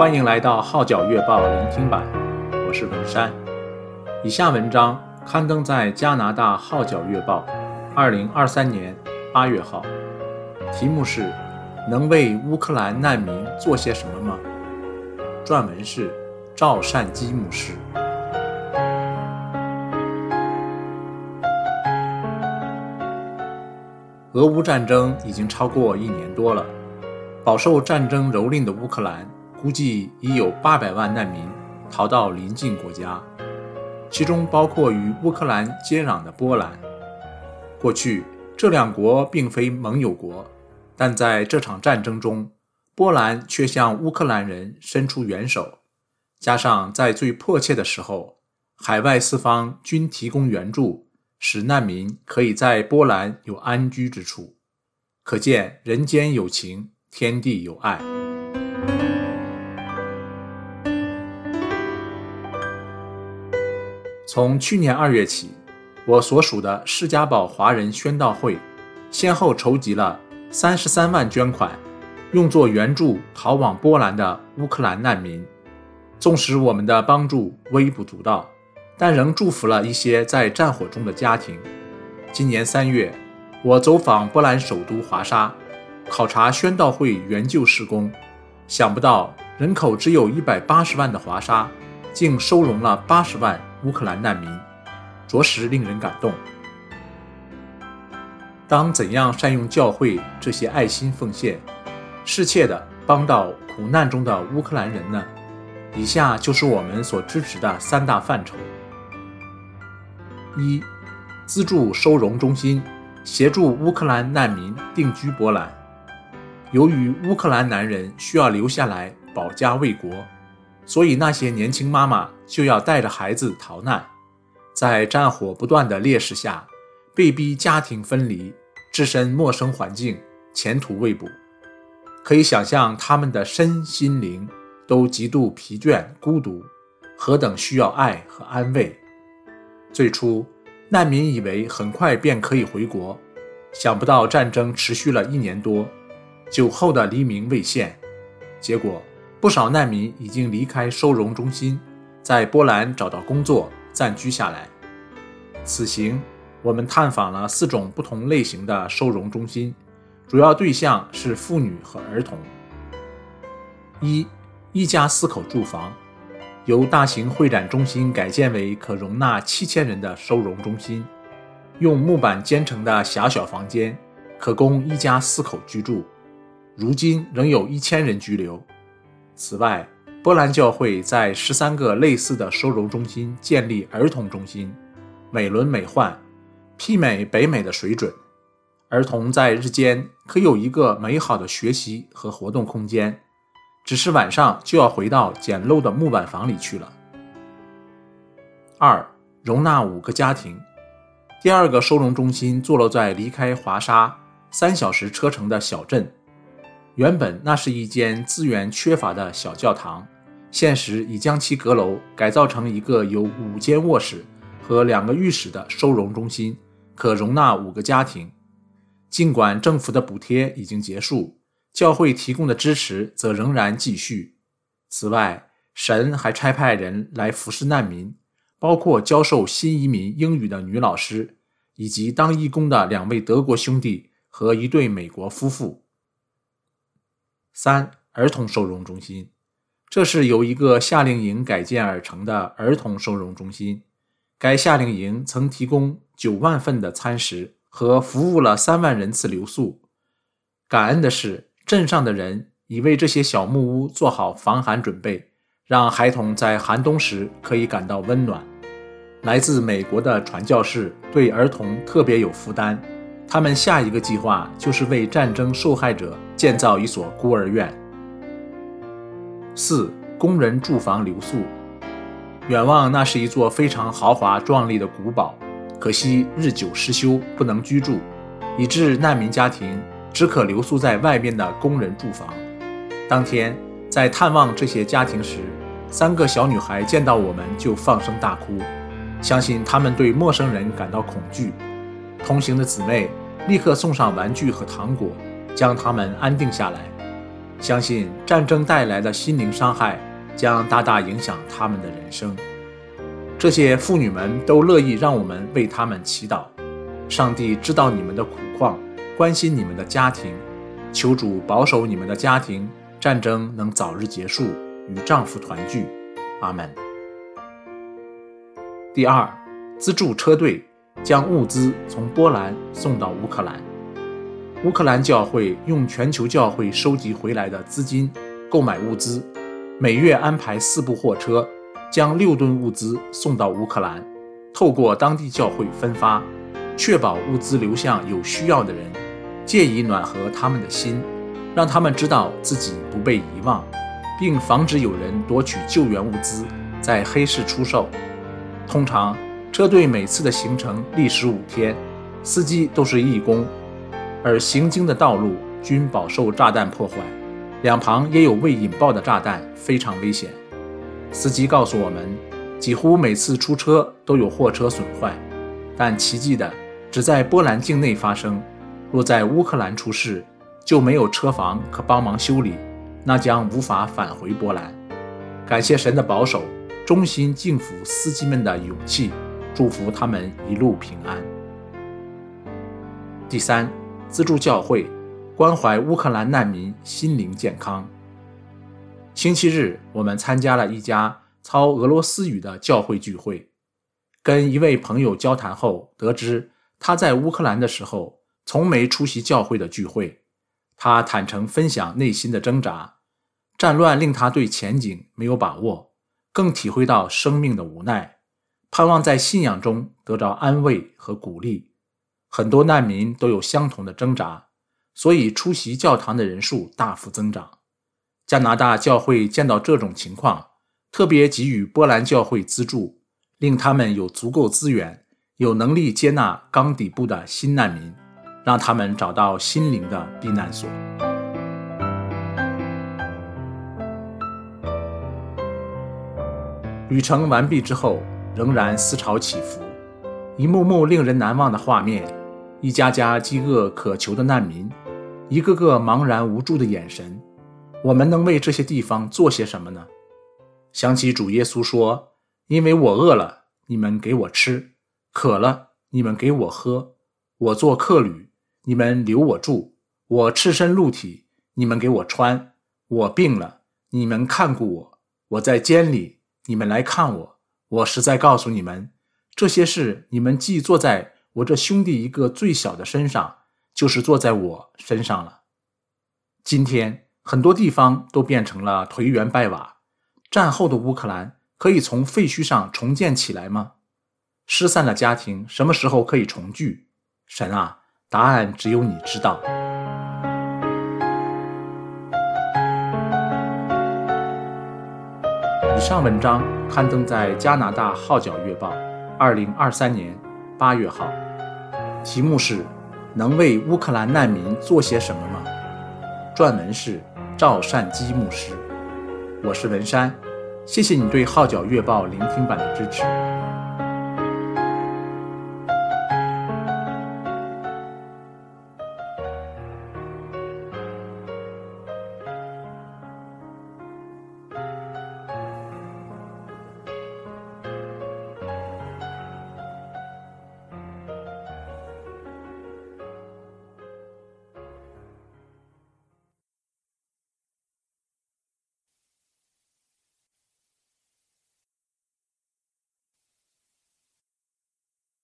欢迎来到《号角月报》聆听版，我是文山。以下文章刊登在加拿大《号角月报》二零二三年八月号，题目是《能为乌克兰难民做些什么吗？》撰文是赵善基牧师。俄乌战争已经超过一年多了，饱受战争蹂躏的乌克兰估计已有八百万难民逃到邻近国家，其中包括与乌克兰接壤的波兰。过去这两国并非盟友国，但在这场战争中，波兰却向乌克兰人伸出援手，加上在最迫切的时候，海外四方均提供援助。使难民可以在波兰有安居之处，可见人间有情，天地有爱。从去年二月起，我所属的释迦堡华人宣道会，先后筹集了三十三万捐款，用作援助逃往波兰的乌克兰难民。纵使我们的帮助微不足道。但仍祝福了一些在战火中的家庭。今年三月，我走访波兰首都华沙，考察宣道会援救事工。想不到，人口只有一百八十万的华沙，竟收容了八十万乌克兰难民，着实令人感动。当怎样善用教会这些爱心奉献，适切的帮到苦难中的乌克兰人呢？以下就是我们所支持的三大范畴。一、资助收容中心，协助乌克兰难民定居波兰。由于乌克兰男人需要留下来保家卫国，所以那些年轻妈妈就要带着孩子逃难，在战火不断的劣势下，被逼家庭分离，置身陌生环境，前途未卜。可以想象他们的身心灵都极度疲倦、孤独，何等需要爱和安慰。最初，难民以为很快便可以回国，想不到战争持续了一年多，酒后的黎明未现。结果，不少难民已经离开收容中心，在波兰找到工作，暂居下来。此行，我们探访了四种不同类型的收容中心，主要对象是妇女和儿童。一，一家四口住房。由大型会展中心改建为可容纳七千人的收容中心，用木板建成的狭小房间可供一家四口居住。如今仍有一千人居留。此外，波兰教会在十三个类似的收容中心建立儿童中心，美轮美奂，媲美北美的水准。儿童在日间可有一个美好的学习和活动空间。只是晚上就要回到简陋的木板房里去了。二，容纳五个家庭。第二个收容中心坐落在离开华沙三小时车程的小镇。原本那是一间资源缺乏的小教堂，现实已将其阁楼改造成一个有五间卧室和两个浴室的收容中心，可容纳五个家庭。尽管政府的补贴已经结束。教会提供的支持则仍然继续。此外，神还差派人来服侍难民，包括教授新移民英语的女老师，以及当义工的两位德国兄弟和一对美国夫妇。三、儿童收容中心，这是由一个夏令营改建而成的儿童收容中心。该夏令营曾提供九万份的餐食和服务了三万人次留宿。感恩的是，镇上的人已为这些小木屋做好防寒准备，让孩童在寒冬时可以感到温暖。来自美国的传教士对儿童特别有负担，他们下一个计划就是为战争受害者建造一所孤儿院。四、工人住房留宿，远望那是一座非常豪华壮丽的古堡，可惜日久失修，不能居住，以致难民家庭。只可留宿在外面的工人住房。当天在探望这些家庭时，三个小女孩见到我们就放声大哭，相信她们对陌生人感到恐惧。同行的姊妹立刻送上玩具和糖果，将他们安定下来。相信战争带来的心灵伤害将大大影响他们的人生。这些妇女们都乐意让我们为他们祈祷。上帝知道你们的苦况，关心你们的家庭，求主保守你们的家庭，战争能早日结束，与丈夫团聚。阿门。第二，资助车队将物资从波兰送到乌克兰。乌克兰教会用全球教会收集回来的资金购买物资，每月安排四部货车，将六吨物资送到乌克兰，透过当地教会分发，确保物资流向有需要的人，借以暖和他们的心，让他们知道自己不被遗忘，并防止有人夺取救援物资，在黑市出售。通常，车队每次的行程历时五天，司机都是义工。而行经的道路均饱受炸弹破坏，两旁也有未引爆的炸弹，非常危险。司机告诉我们，几乎每次出车都有货车损坏，但奇迹的只在波兰境内发生。若在乌克兰出事，就没有车房可帮忙修理，那将无法返回波兰。感谢神的保守，衷心敬服司机们的勇气，祝福他们一路平安。第三。资助教会，关怀乌克兰难民心灵健康。星期日，我们参加了一家操俄罗斯语的教会聚会。跟一位朋友交谈后，得知他在乌克兰的时候从没出席教会的聚会。他坦诚分享内心的挣扎，战乱令他对前景没有把握，更体会到生命的无奈，盼望在信仰中得到安慰和鼓励。很多难民都有相同的挣扎，所以出席教堂的人数大幅增长。加拿大教会见到这种情况，特别给予波兰教会资助，令他们有足够资源，有能力接纳刚底部的新难民，让他们找到心灵的避难所。旅程完毕之后，仍然思潮起伏，一幕幕令人难忘的画面。一家家饥饿渴求的难民，一个个茫然无助的眼神，我们能为这些地方做些什么呢？想起主耶稣说：“因为我饿了，你们给我吃；渴了，你们给我喝；我做客旅，你们留我住；我赤身露体，你们给我穿；我病了，你们看顾我；我在监里，你们来看我。”我实在告诉你们，这些事你们既坐在。我这兄弟一个最小的身上，就是坐在我身上了。今天很多地方都变成了颓垣败瓦。战后的乌克兰可以从废墟上重建起来吗？失散的家庭什么时候可以重聚？神啊，答案只有你知道。上文章刊登在加拿大《号角月报》，二零二三年八月号。题目是：能为乌克兰难民做些什么吗？撰文是赵善基牧师。我是文山，谢谢你对《号角月报》聆听版的支持。